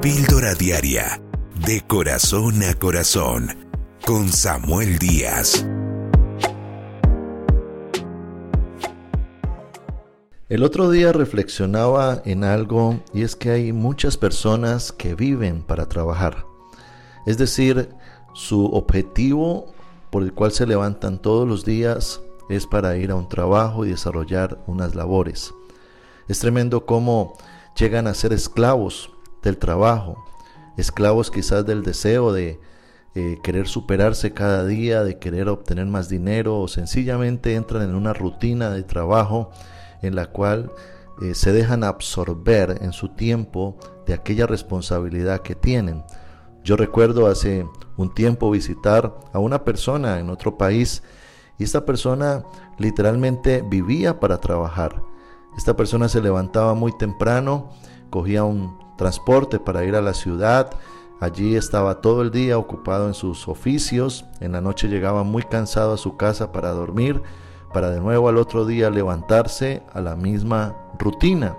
Píldora Diaria, de corazón a corazón, con Samuel Díaz. El otro día reflexionaba en algo y es que hay muchas personas que viven para trabajar. Es decir, su objetivo por el cual se levantan todos los días es para ir a un trabajo y desarrollar unas labores. Es tremendo cómo llegan a ser esclavos del trabajo, esclavos quizás del deseo de eh, querer superarse cada día, de querer obtener más dinero o sencillamente entran en una rutina de trabajo en la cual eh, se dejan absorber en su tiempo de aquella responsabilidad que tienen. Yo recuerdo hace un tiempo visitar a una persona en otro país y esta persona literalmente vivía para trabajar. Esta persona se levantaba muy temprano, cogía un transporte para ir a la ciudad, allí estaba todo el día ocupado en sus oficios, en la noche llegaba muy cansado a su casa para dormir, para de nuevo al otro día levantarse a la misma rutina.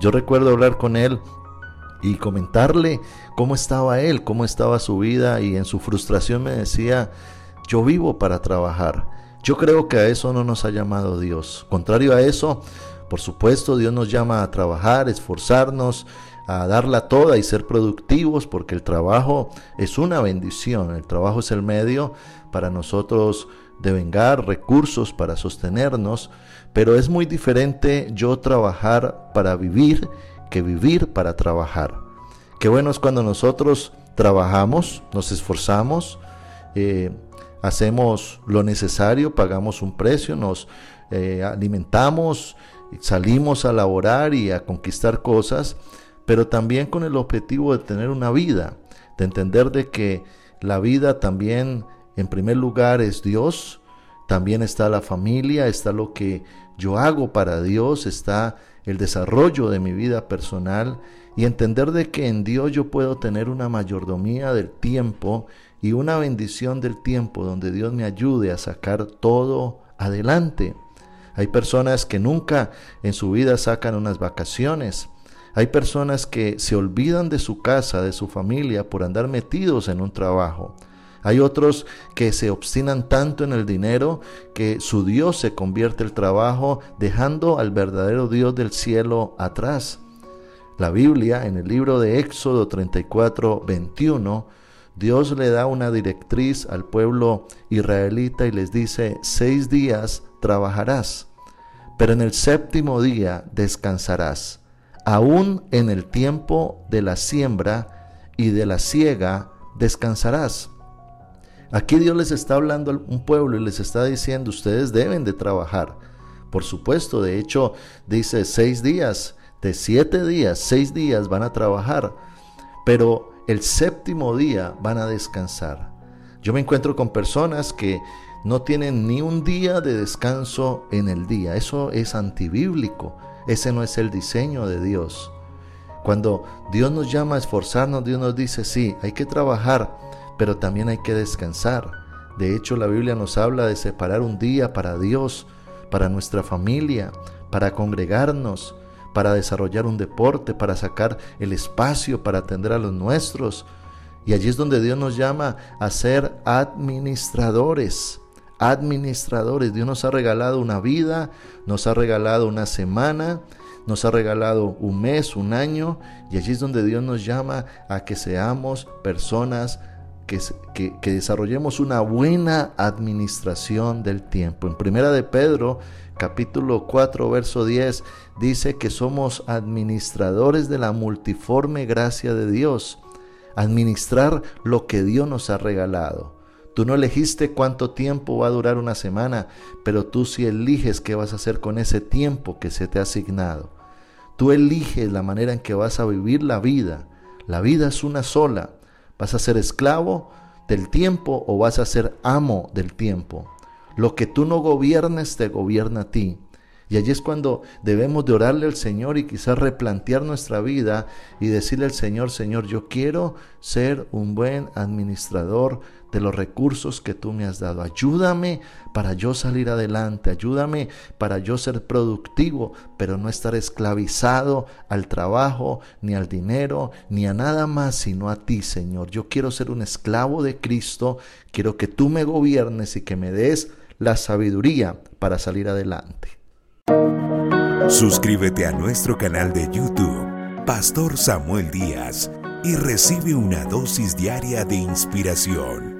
Yo recuerdo hablar con él y comentarle cómo estaba él, cómo estaba su vida y en su frustración me decía, yo vivo para trabajar. Yo creo que a eso no nos ha llamado Dios. Contrario a eso, por supuesto, Dios nos llama a trabajar, esforzarnos, a darla toda y ser productivos, porque el trabajo es una bendición, el trabajo es el medio para nosotros devengar recursos para sostenernos, pero es muy diferente yo trabajar para vivir que vivir para trabajar. Qué bueno es cuando nosotros trabajamos, nos esforzamos, eh, hacemos lo necesario, pagamos un precio, nos eh, alimentamos, salimos a laborar y a conquistar cosas, pero también con el objetivo de tener una vida, de entender de que la vida también en primer lugar es Dios, también está la familia, está lo que yo hago para Dios, está el desarrollo de mi vida personal y entender de que en Dios yo puedo tener una mayordomía del tiempo y una bendición del tiempo donde Dios me ayude a sacar todo adelante. Hay personas que nunca en su vida sacan unas vacaciones. Hay personas que se olvidan de su casa, de su familia, por andar metidos en un trabajo. Hay otros que se obstinan tanto en el dinero que su Dios se convierte el trabajo dejando al verdadero Dios del cielo atrás. La Biblia en el libro de Éxodo 34, 21, Dios le da una directriz al pueblo israelita y les dice, seis días trabajarás, pero en el séptimo día descansarás. Aún en el tiempo de la siembra y de la siega descansarás. Aquí Dios les está hablando a un pueblo y les está diciendo, ustedes deben de trabajar. Por supuesto, de hecho, dice seis días, de siete días, seis días van a trabajar, pero el séptimo día van a descansar. Yo me encuentro con personas que no tienen ni un día de descanso en el día. Eso es antibíblico. Ese no es el diseño de Dios. Cuando Dios nos llama a esforzarnos, Dios nos dice, sí, hay que trabajar, pero también hay que descansar. De hecho, la Biblia nos habla de separar un día para Dios, para nuestra familia, para congregarnos, para desarrollar un deporte, para sacar el espacio, para atender a los nuestros. Y allí es donde Dios nos llama a ser administradores. Administradores. Dios nos ha regalado una vida, nos ha regalado una semana, nos ha regalado un mes, un año. Y allí es donde Dios nos llama a que seamos personas que, desarrollemos una buena administración del tiempo. En primera de Pedro, capítulo 4, verso 10, dice que somos administradores de la multiforme gracia de Dios. Administrar lo que Dios nos ha regalado. Tú no elegiste cuánto tiempo va a durar una semana, pero tú sí eliges qué vas a hacer con ese tiempo que se te ha asignado. Tú eliges la manera en que vas a vivir la vida. La vida es una sola. ¿Vas a ser esclavo del tiempo o vas a ser amo del tiempo? Lo que tú no gobiernes te gobierna a ti. Y allí es cuando debemos de orarle al Señor y quizás replantear nuestra vida y decirle al Señor, Señor, yo quiero ser un buen administrador de los recursos que tú me has dado. Ayúdame para yo salir adelante, ayúdame para yo ser productivo, pero no estar esclavizado al trabajo, ni al dinero, ni a nada más, sino a ti, Señor. Yo quiero ser un esclavo de Cristo, quiero que tú me gobiernes y que me des la sabiduría para salir adelante. Suscríbete a nuestro canal de YouTube, Pastor Samuel Díaz, y recibe una dosis diaria de inspiración.